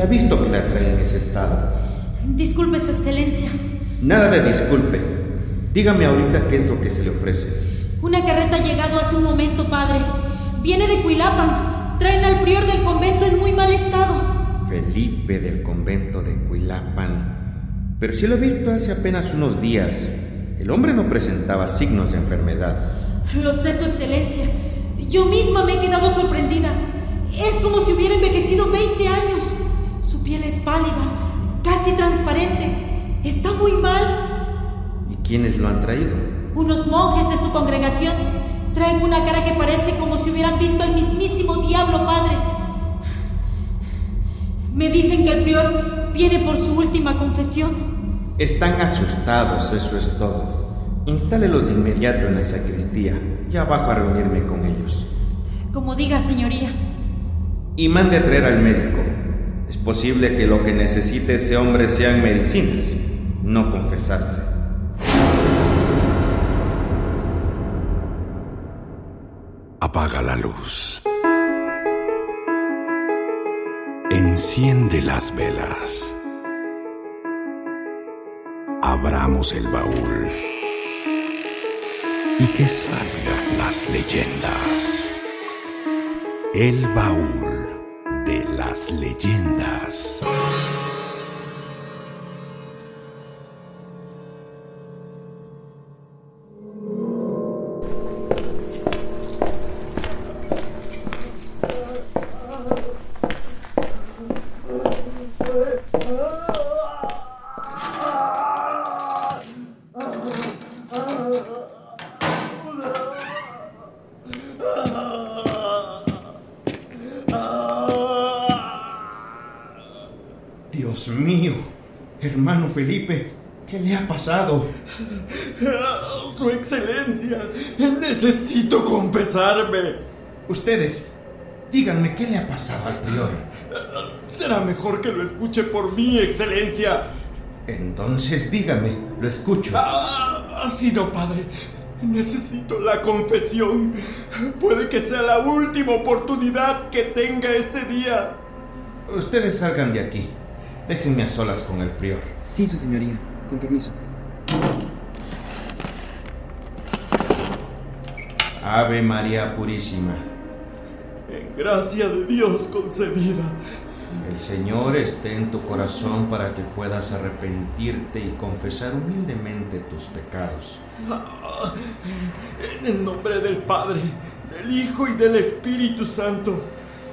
ha visto que la trae en ese estado. Disculpe, Su Excelencia. Nada de disculpe. Dígame ahorita qué es lo que se le ofrece. Una carreta ha llegado hace un momento, padre. Viene de Cuilapan. Traen al prior del convento en muy mal estado. Felipe del convento de Cuilapan. Pero si lo he visto hace apenas unos días. El hombre no presentaba signos de enfermedad. Lo sé, Su Excelencia. Yo misma me he quedado sorprendida. Es como si hubiera envejecido 20 años. Su piel es pálida, casi transparente. Está muy mal. ¿Y quiénes lo han traído? Unos monjes de su congregación. Traen una cara que parece como si hubieran visto al mismísimo diablo, padre. Me dicen que el prior viene por su última confesión. Están asustados, eso es todo. Instálelos de inmediato en la sacristía. Ya bajo a reunirme con ellos. Como diga, señoría. Y mande a traer al médico. Es posible que lo que necesite ese hombre sean medicinas, no confesarse. Apaga la luz. Enciende las velas. Abramos el baúl. Y que salgan las leyendas. El baúl de las leyendas. Pasado? Su excelencia, necesito confesarme. Ustedes, díganme qué le ha pasado al prior. Será mejor que lo escuche por mí, excelencia. Entonces dígame, lo escucho. Ah, sí, no, padre. Necesito la confesión. Puede que sea la última oportunidad que tenga este día. Ustedes salgan de aquí. Déjenme a solas con el prior. Sí, su señoría. Con permiso. Ave María Purísima. En gracia de Dios concebida. El Señor esté en tu corazón para que puedas arrepentirte y confesar humildemente tus pecados. Ah, en el nombre del Padre, del Hijo y del Espíritu Santo.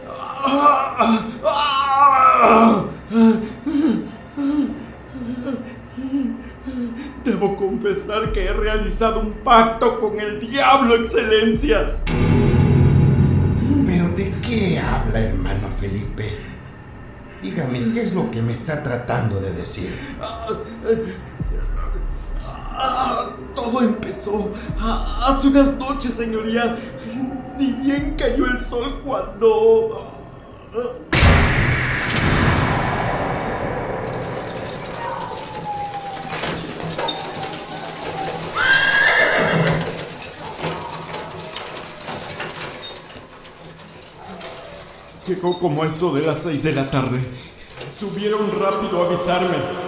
Ah, ah, Debo confesar que he realizado un pacto con el diablo, excelencia. ¿Pero de qué habla, hermano Felipe? Dígame, ¿qué es lo que me está tratando de decir? Ah, todo empezó ah, hace unas noches, señoría. Ni bien cayó el sol cuando... Llegó como eso de las seis de la tarde. Subieron rápido a avisarme.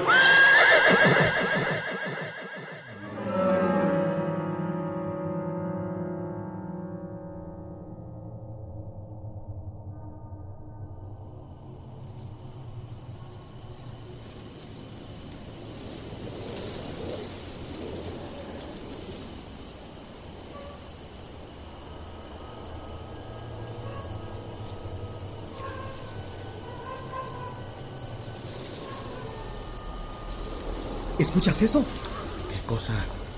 ¿Escuchas eso? ¿Qué cosa?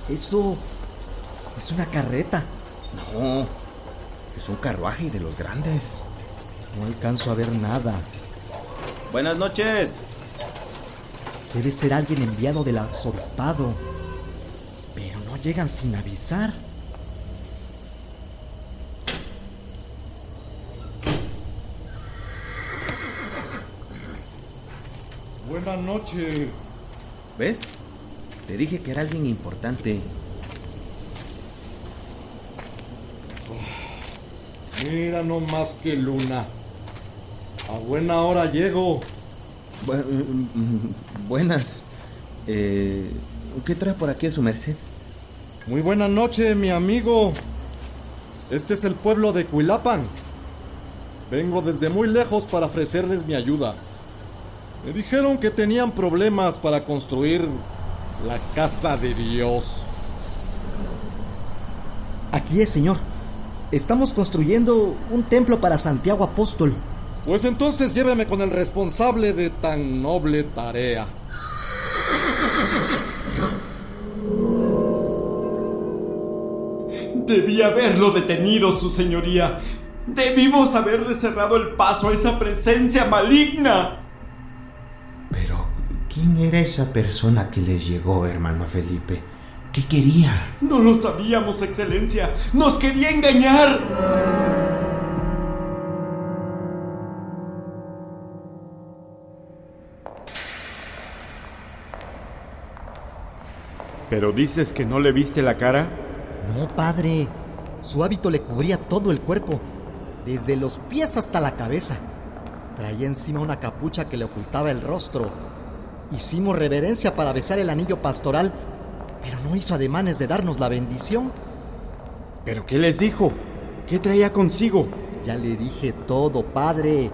Eso es una carreta. No, es un carruaje de los grandes. No alcanzo a ver nada. Buenas noches. Debe ser alguien enviado del arzobispado. Pero no llegan sin avisar. Buenas noches. ¿Ves? Te dije que era alguien importante. Mira no más que luna. A buena hora llego. mm, buenas. Eh, ¿Qué trae por aquí a su merced? Muy buena noche, mi amigo. Este es el pueblo de Cuilapan. Vengo desde muy lejos para ofrecerles mi ayuda. Me dijeron que tenían problemas para construir la casa de Dios. Aquí es, señor. Estamos construyendo un templo para Santiago Apóstol. Pues entonces lléveme con el responsable de tan noble tarea. Debí haberlo detenido, su señoría. Debimos haberle cerrado el paso a esa presencia maligna. ¿Quién era esa persona que les llegó, hermano Felipe? ¿Qué quería? No lo sabíamos, Excelencia. Nos quería engañar. ¿Pero dices que no le viste la cara? No, padre. Su hábito le cubría todo el cuerpo, desde los pies hasta la cabeza. Traía encima una capucha que le ocultaba el rostro. Hicimos reverencia para besar el anillo pastoral, pero no hizo ademanes de darnos la bendición. ¿Pero qué les dijo? ¿Qué traía consigo? Ya le dije todo, padre.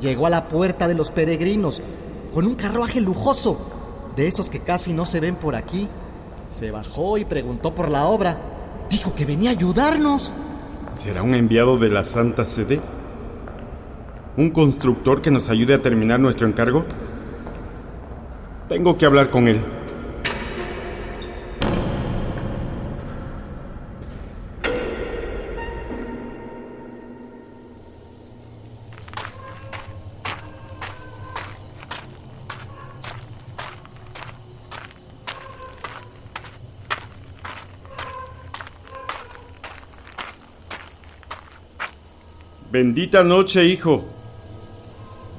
Llegó a la puerta de los peregrinos con un carruaje lujoso, de esos que casi no se ven por aquí. Se bajó y preguntó por la obra. Dijo que venía a ayudarnos. ¿Será un enviado de la Santa Sede? ¿Un constructor que nos ayude a terminar nuestro encargo? Tengo que hablar con él. Bendita noche, hijo.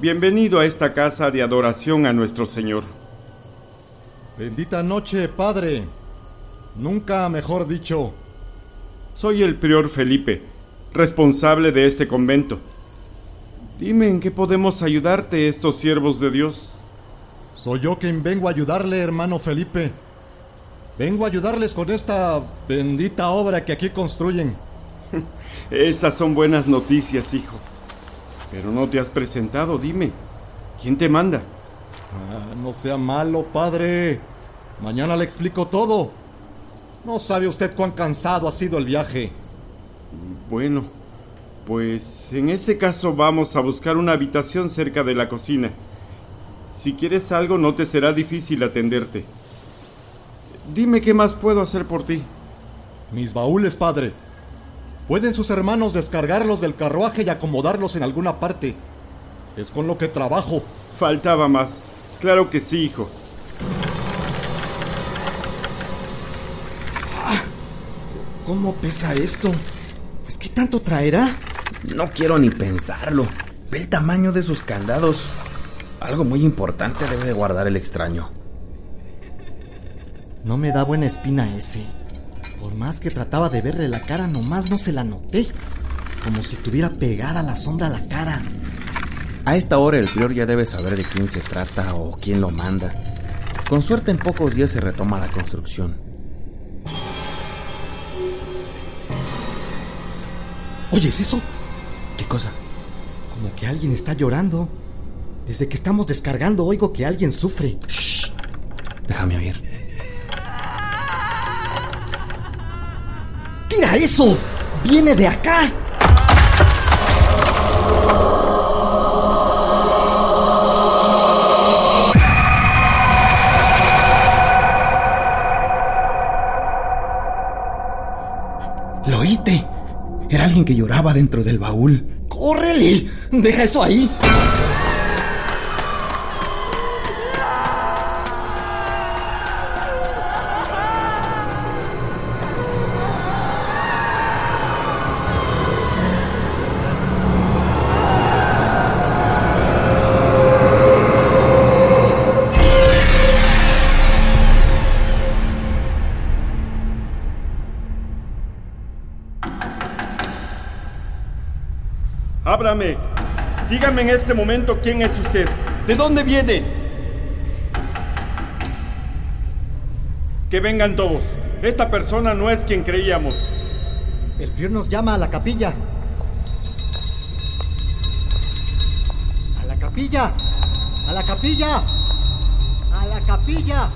Bienvenido a esta casa de adoración a nuestro Señor. Bendita noche, padre. Nunca mejor dicho. Soy el prior Felipe, responsable de este convento. Dime en qué podemos ayudarte estos siervos de Dios. Soy yo quien vengo a ayudarle, hermano Felipe. Vengo a ayudarles con esta bendita obra que aquí construyen. Esas son buenas noticias, hijo. Pero no te has presentado, dime. ¿Quién te manda? Ah, no sea malo, padre. Mañana le explico todo. No sabe usted cuán cansado ha sido el viaje. Bueno, pues en ese caso vamos a buscar una habitación cerca de la cocina. Si quieres algo no te será difícil atenderte. Dime qué más puedo hacer por ti. Mis baúles, padre. ¿Pueden sus hermanos descargarlos del carruaje y acomodarlos en alguna parte? Es con lo que trabajo. Faltaba más. Claro que sí, hijo. ¿Cómo pesa esto? Pues qué tanto traerá. No quiero ni pensarlo. Ve el tamaño de sus candados. Algo muy importante debe de guardar el extraño. No me da buena espina ese. Por más que trataba de verle la cara, nomás no se la noté. Como si tuviera pegada la sombra a la cara. A esta hora el prior ya debe saber de quién se trata o quién lo manda. Con suerte en pocos días se retoma la construcción. ¿Oyes eso? ¿Qué cosa? Como que alguien está llorando. Desde que estamos descargando oigo que alguien sufre. Shh. Déjame oír. ¡Tira eso! ¡Viene de acá! Que lloraba dentro del baúl. ¡Córrele! ¡Deja eso ahí! Dígame en este momento quién es usted. ¿De dónde viene? Que vengan todos. Esta persona no es quien creíamos. El prior nos llama a la capilla. ¡A la capilla! ¡A la capilla! ¡A la capilla!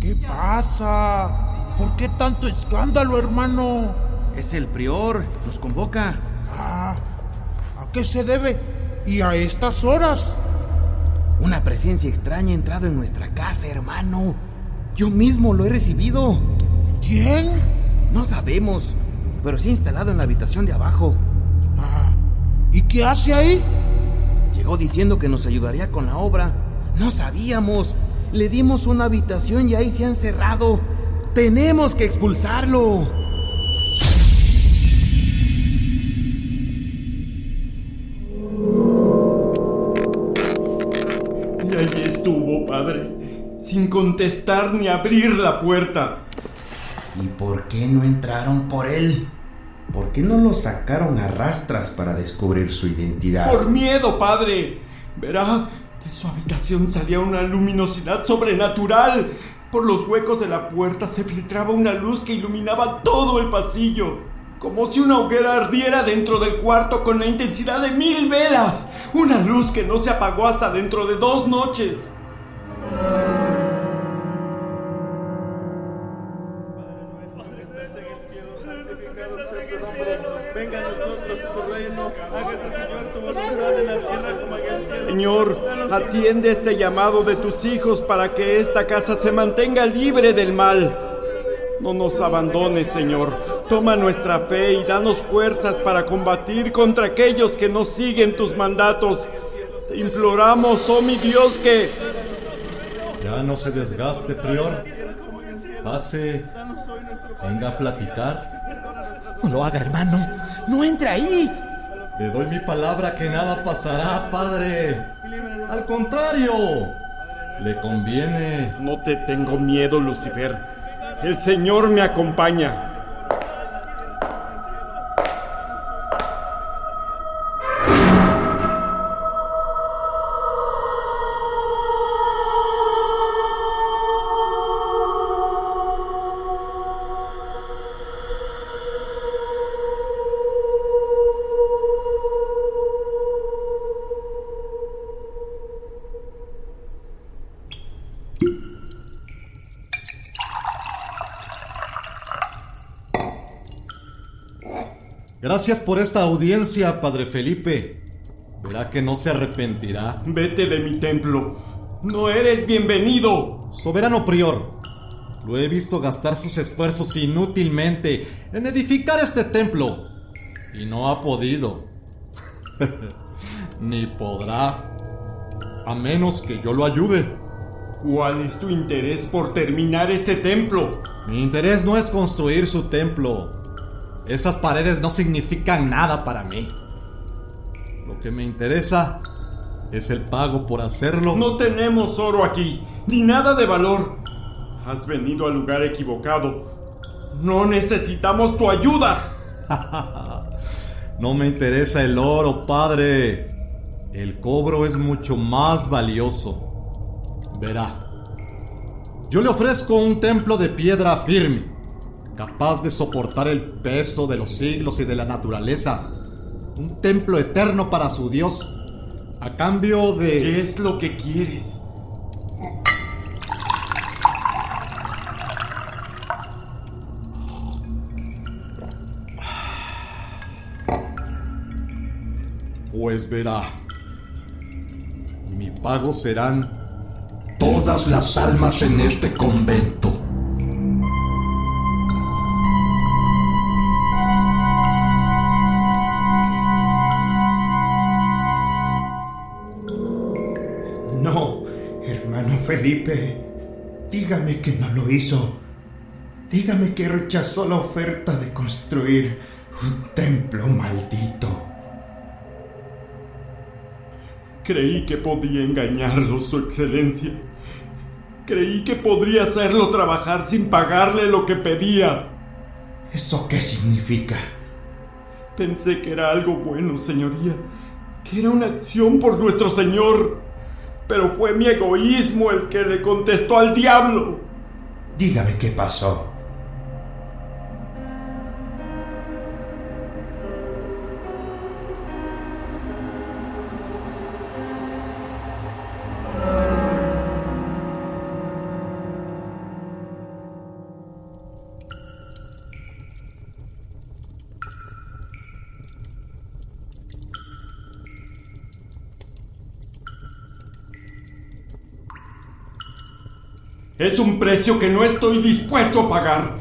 ¿Qué pasa? ¿Por qué tanto escándalo, hermano? Es el prior, nos convoca. Ah, ¿A qué se debe? ¿Y a estas horas? Una presencia extraña ha entrado en nuestra casa, hermano. Yo mismo lo he recibido. ¿Quién? No sabemos, pero se ha instalado en la habitación de abajo. Ah, ¿Y qué hace ahí? Llegó diciendo que nos ayudaría con la obra. No sabíamos. Le dimos una habitación y ahí se ha encerrado. Tenemos que expulsarlo. Sin contestar ni abrir la puerta. ¿Y por qué no entraron por él? ¿Por qué no lo sacaron a rastras para descubrir su identidad? Por miedo, padre. Verá, de su habitación salía una luminosidad sobrenatural. Por los huecos de la puerta se filtraba una luz que iluminaba todo el pasillo. Como si una hoguera ardiera dentro del cuarto con la intensidad de mil velas. Una luz que no se apagó hasta dentro de dos noches. Señor, atiende este llamado de tus hijos para que esta casa se mantenga libre del mal. No nos abandones, Señor. Toma nuestra fe y danos fuerzas para combatir contra aquellos que no siguen tus mandatos. Te imploramos, oh mi Dios, que... Ya no se desgaste, prior. Pase. Venga a platicar. No lo haga, hermano. No entre ahí. Le doy mi palabra que nada pasará, padre. Al contrario, le conviene. No te tengo miedo, Lucifer. El Señor me acompaña. Gracias por esta audiencia, Padre Felipe. Verá que no se arrepentirá. Vete de mi templo. No eres bienvenido. Soberano Prior, lo he visto gastar sus esfuerzos inútilmente en edificar este templo. Y no ha podido. Ni podrá. A menos que yo lo ayude. ¿Cuál es tu interés por terminar este templo? Mi interés no es construir su templo. Esas paredes no significan nada para mí. Lo que me interesa es el pago por hacerlo. No tenemos oro aquí, ni nada de valor. Has venido al lugar equivocado. No necesitamos tu ayuda. no me interesa el oro, padre. El cobro es mucho más valioso. Verá. Yo le ofrezco un templo de piedra firme, capaz de soportar el peso de los siglos y de la naturaleza. Un templo eterno para su Dios. A cambio de... ¿Qué es lo que quieres? Pues verá. Mi pago serán todas las almas en este convento. Felipe, dígame que no lo hizo. Dígame que rechazó la oferta de construir un templo maldito. Creí que podía engañarlo, Su Excelencia. Creí que podría hacerlo trabajar sin pagarle lo que pedía. ¿Eso qué significa? Pensé que era algo bueno, señoría, que era una acción por nuestro Señor, pero fue mi egoísmo el que le contestó al diablo. Dígame qué pasó. Es un precio que no estoy dispuesto a pagar.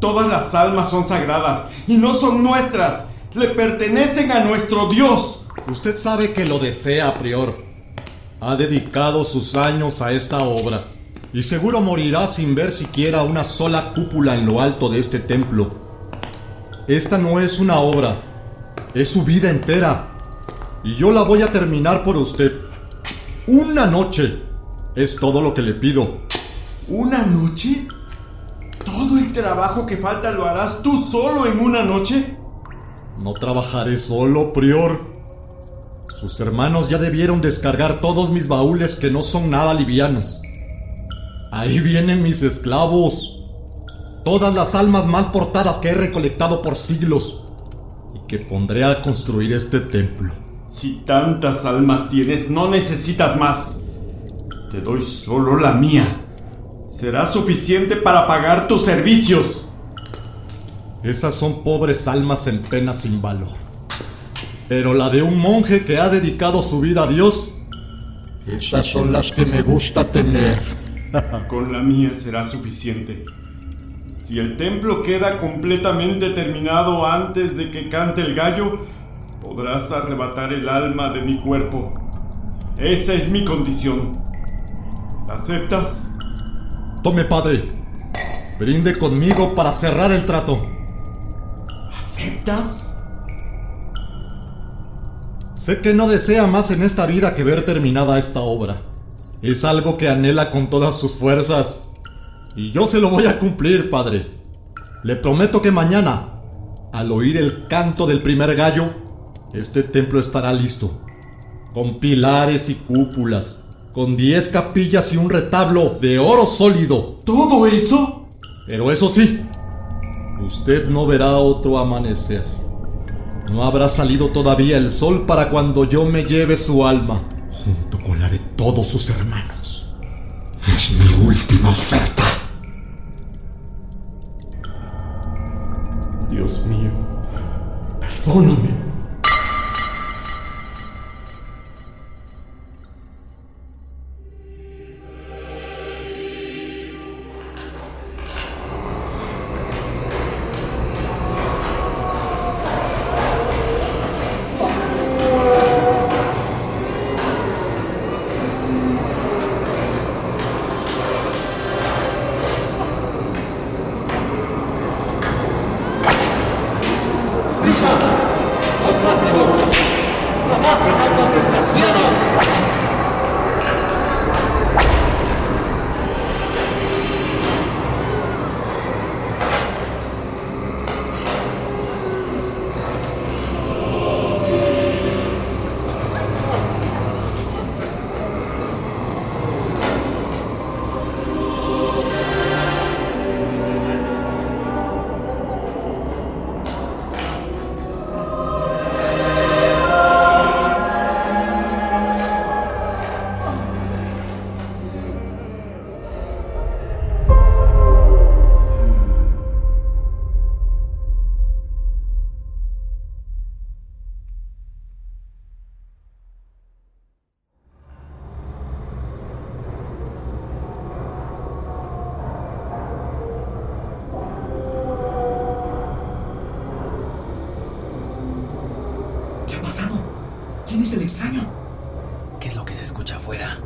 Todas las almas son sagradas y no son nuestras. Le pertenecen a nuestro Dios. Usted sabe que lo desea, prior. Ha dedicado sus años a esta obra y seguro morirá sin ver siquiera una sola cúpula en lo alto de este templo. Esta no es una obra, es su vida entera. Y yo la voy a terminar por usted. Una noche. Es todo lo que le pido. ¿Una noche? ¿Todo el trabajo que falta lo harás tú solo en una noche? No trabajaré solo, prior. Sus hermanos ya debieron descargar todos mis baúles que no son nada livianos. Ahí vienen mis esclavos. Todas las almas mal portadas que he recolectado por siglos y que pondré a construir este templo. Si tantas almas tienes, no necesitas más. Te doy solo la mía será suficiente para pagar tus servicios. Esas son pobres almas en pena sin valor. Pero la de un monje que ha dedicado su vida a Dios, esas son las que me gusta tener. Con la mía será suficiente. Si el templo queda completamente terminado antes de que cante el gallo, podrás arrebatar el alma de mi cuerpo. Esa es mi condición. ¿La aceptas? Tome, padre. Brinde conmigo para cerrar el trato. ¿Aceptas? Sé que no desea más en esta vida que ver terminada esta obra. Es algo que anhela con todas sus fuerzas. Y yo se lo voy a cumplir, padre. Le prometo que mañana, al oír el canto del primer gallo, este templo estará listo. Con pilares y cúpulas, con 10 capillas y un retablo de oro sólido. ¿Todo eso? Pero eso sí, usted no verá otro amanecer. No habrá salido todavía el sol para cuando yo me lleve su alma, junto con la de todos sus hermanos. Es mi última oferta. Dios mío, perdóname. ¿Quién es el extraño? ¿Qué es lo que se escucha afuera?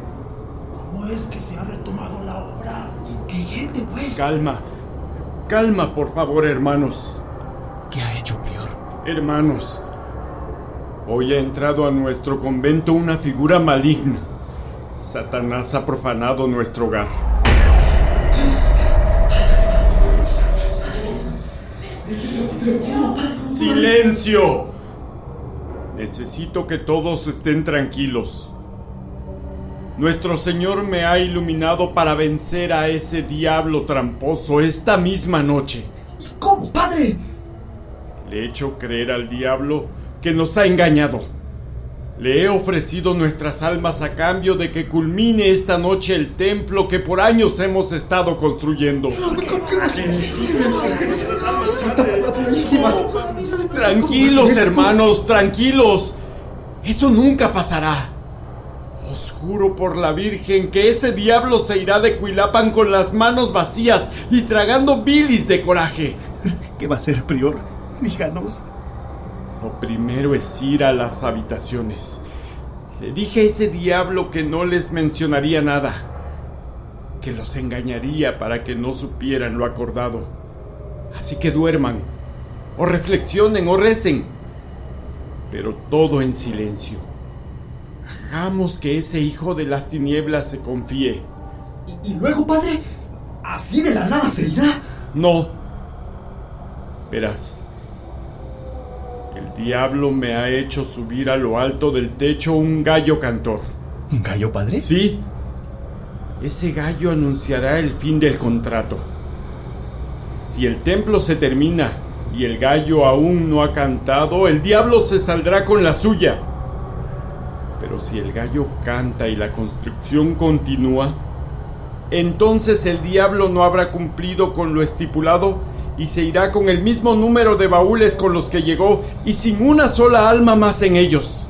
¿Cómo es que se ha retomado la obra? ¿Qué gente, pues? Calma. Calma, por favor, hermanos. ¿Qué ha hecho Prior? Hermanos, hoy ha entrado a nuestro convento una figura maligna. Satanás ha profanado nuestro hogar. ¡Silencio! Necesito que todos estén tranquilos. Nuestro Señor me ha iluminado para vencer a ese diablo tramposo esta misma noche. ¿Y cómo, padre? Le he hecho creer al diablo que nos ha engañado. Le he ofrecido nuestras almas a cambio de que culmine esta noche el templo que por años hemos estado construyendo. Tranquilos, hermanos, tranquilos. Eso nunca pasará. Os juro por la Virgen que ese diablo se irá de Cuilapan con las manos vacías y tragando bilis de coraje. ¿Qué va a hacer, prior? Díganos. Lo primero es ir a las habitaciones. Le dije a ese diablo que no les mencionaría nada, que los engañaría para que no supieran lo acordado. Así que duerman, o reflexionen, o recen, pero todo en silencio. Hagamos que ese hijo de las tinieblas se confíe. ¿Y, y luego, padre? ¿Así de la nada se irá? No. Verás. El diablo me ha hecho subir a lo alto del techo un gallo cantor. ¿Un gallo, padre? Sí. Ese gallo anunciará el fin del contrato. Si el templo se termina y el gallo aún no ha cantado, el diablo se saldrá con la suya. Pero si el gallo canta y la construcción continúa, entonces el diablo no habrá cumplido con lo estipulado y se irá con el mismo número de baúles con los que llegó y sin una sola alma más en ellos.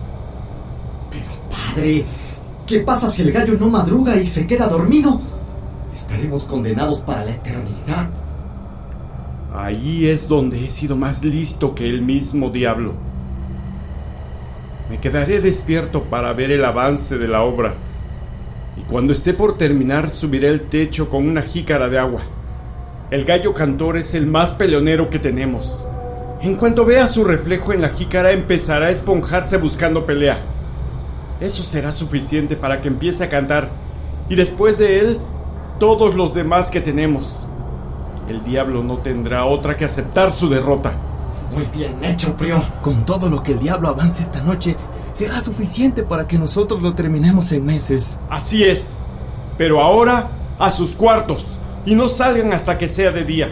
Pero padre, ¿qué pasa si el gallo no madruga y se queda dormido? Estaremos condenados para la eternidad. Ahí es donde he sido más listo que el mismo diablo. Me quedaré despierto para ver el avance de la obra. Y cuando esté por terminar subiré el techo con una jícara de agua. El gallo cantor es el más peleonero que tenemos. En cuanto vea su reflejo en la jícara empezará a esponjarse buscando pelea. Eso será suficiente para que empiece a cantar. Y después de él, todos los demás que tenemos. El diablo no tendrá otra que aceptar su derrota. Muy bien hecho, prior. Con todo lo que el diablo avance esta noche, será suficiente para que nosotros lo terminemos en meses. Así es. Pero ahora, a sus cuartos. Y no salgan hasta que sea de día.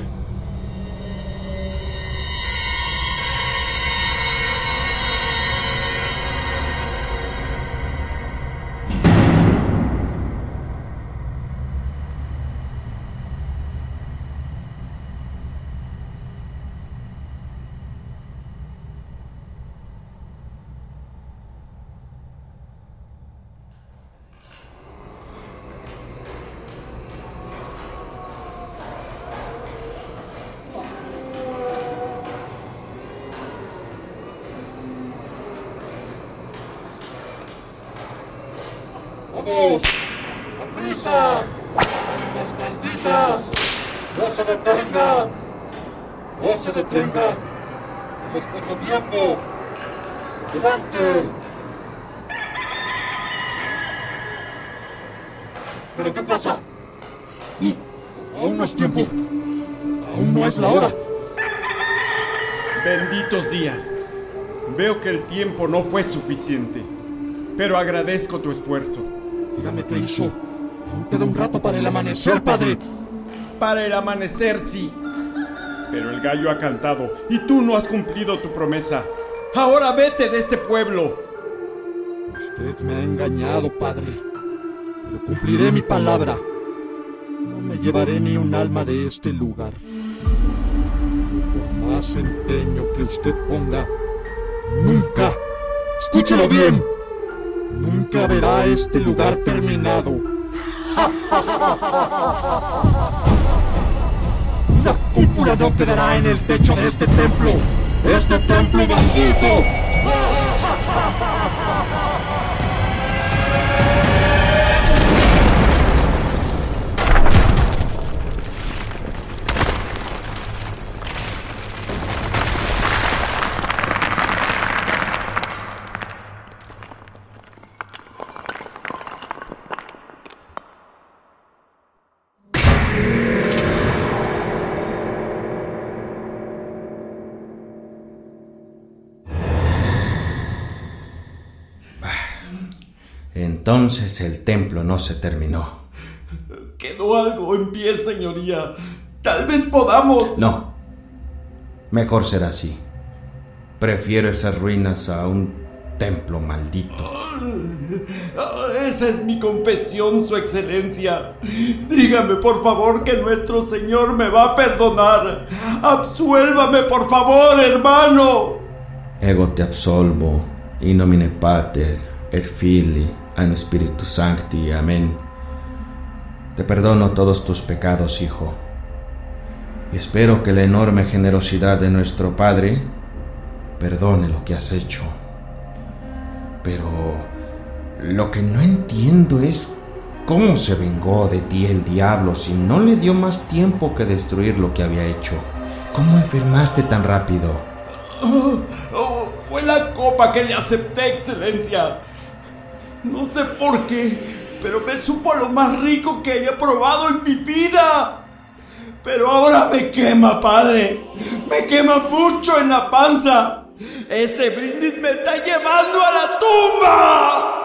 ¡Vamos! ¡Las malditas! ¡No se detenga! ¡No se detenga! ¡Tenemos poco tiempo! ¡Adelante! ¿Pero qué pasa? Aún no es tiempo. Aún no es la hora. Benditos días. Veo que el tiempo no fue suficiente. Pero agradezco tu esfuerzo. Dígame qué hizo. Aún queda un rato para el amanecer, padre. Para el amanecer, sí. Pero el gallo ha cantado y tú no has cumplido tu promesa. Ahora vete de este pueblo. Usted me ha engañado, padre. Pero cumpliré mi palabra. No me llevaré ni un alma de este lugar. Pero por más empeño que usted ponga, nunca, escúchelo bien, nunca verá este lugar terminado. Una cúpula no quedará en el techo de este templo. Este templo maldito. Entonces el templo no se terminó. Quedó algo en pie, señoría. Tal vez podamos... No. Mejor será así. Prefiero esas ruinas a un templo maldito. Esa es mi confesión, Su Excelencia. Dígame, por favor, que nuestro Señor me va a perdonar. Absuélvame, por favor, hermano. Ego te absolvo, in nomine Pater, et Filii, et Spiritus Sancti. Amén. Te perdono todos tus pecados, hijo. Y espero que la enorme generosidad de nuestro Padre perdone lo que has hecho. Pero lo que no entiendo es cómo se vengó de ti el diablo si no le dio más tiempo que destruir lo que había hecho. ¿Cómo enfermaste tan rápido? Oh, oh, fue la copa que le acepté, excelencia. No sé por qué, pero me supo lo más rico que haya probado en mi vida. Pero ahora me quema, padre. Me quema mucho en la panza. Este brindis me está llevando a la tumba.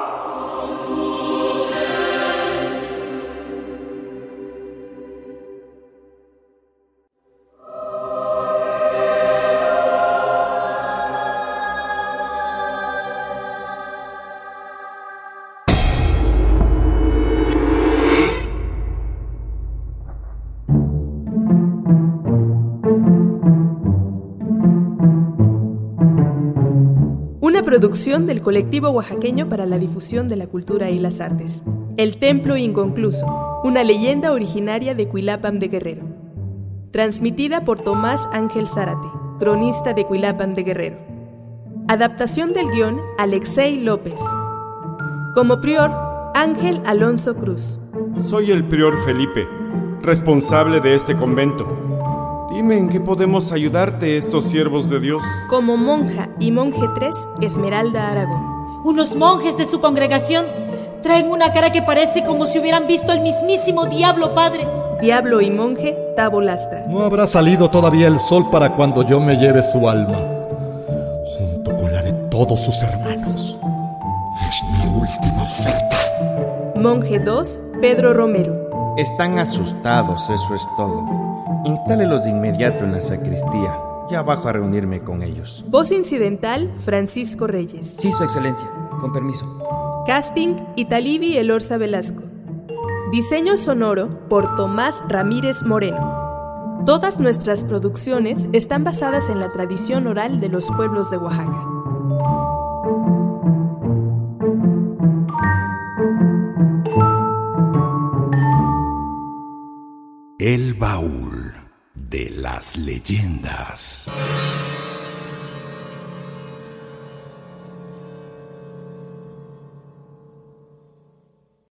Producción del colectivo oaxaqueño para la difusión de la cultura y las artes. El Templo Inconcluso, una leyenda originaria de Cuilapam de Guerrero. Transmitida por Tomás Ángel Zárate, cronista de Cuilapam de Guerrero. Adaptación del guion Alexei López. Como prior, Ángel Alonso Cruz. Soy el prior Felipe, responsable de este convento. Dime en qué podemos ayudarte estos siervos de Dios. Como monja y monje 3, Esmeralda Aragón. Unos monjes de su congregación traen una cara que parece como si hubieran visto al mismísimo diablo padre. Diablo y monje, Tabo Lastra. No habrá salido todavía el sol para cuando yo me lleve su alma, junto con la de todos sus hermanos. Es mi última oferta. Monje 2, Pedro Romero. Están asustados, eso es todo. Instálelos de inmediato en la sacristía. Ya bajo a reunirme con ellos. Voz incidental, Francisco Reyes. Sí, Su Excelencia. Con permiso. Casting, Italibi Elorza Velasco. Diseño sonoro por Tomás Ramírez Moreno. Todas nuestras producciones están basadas en la tradición oral de los pueblos de Oaxaca. El baúl de las leyendas.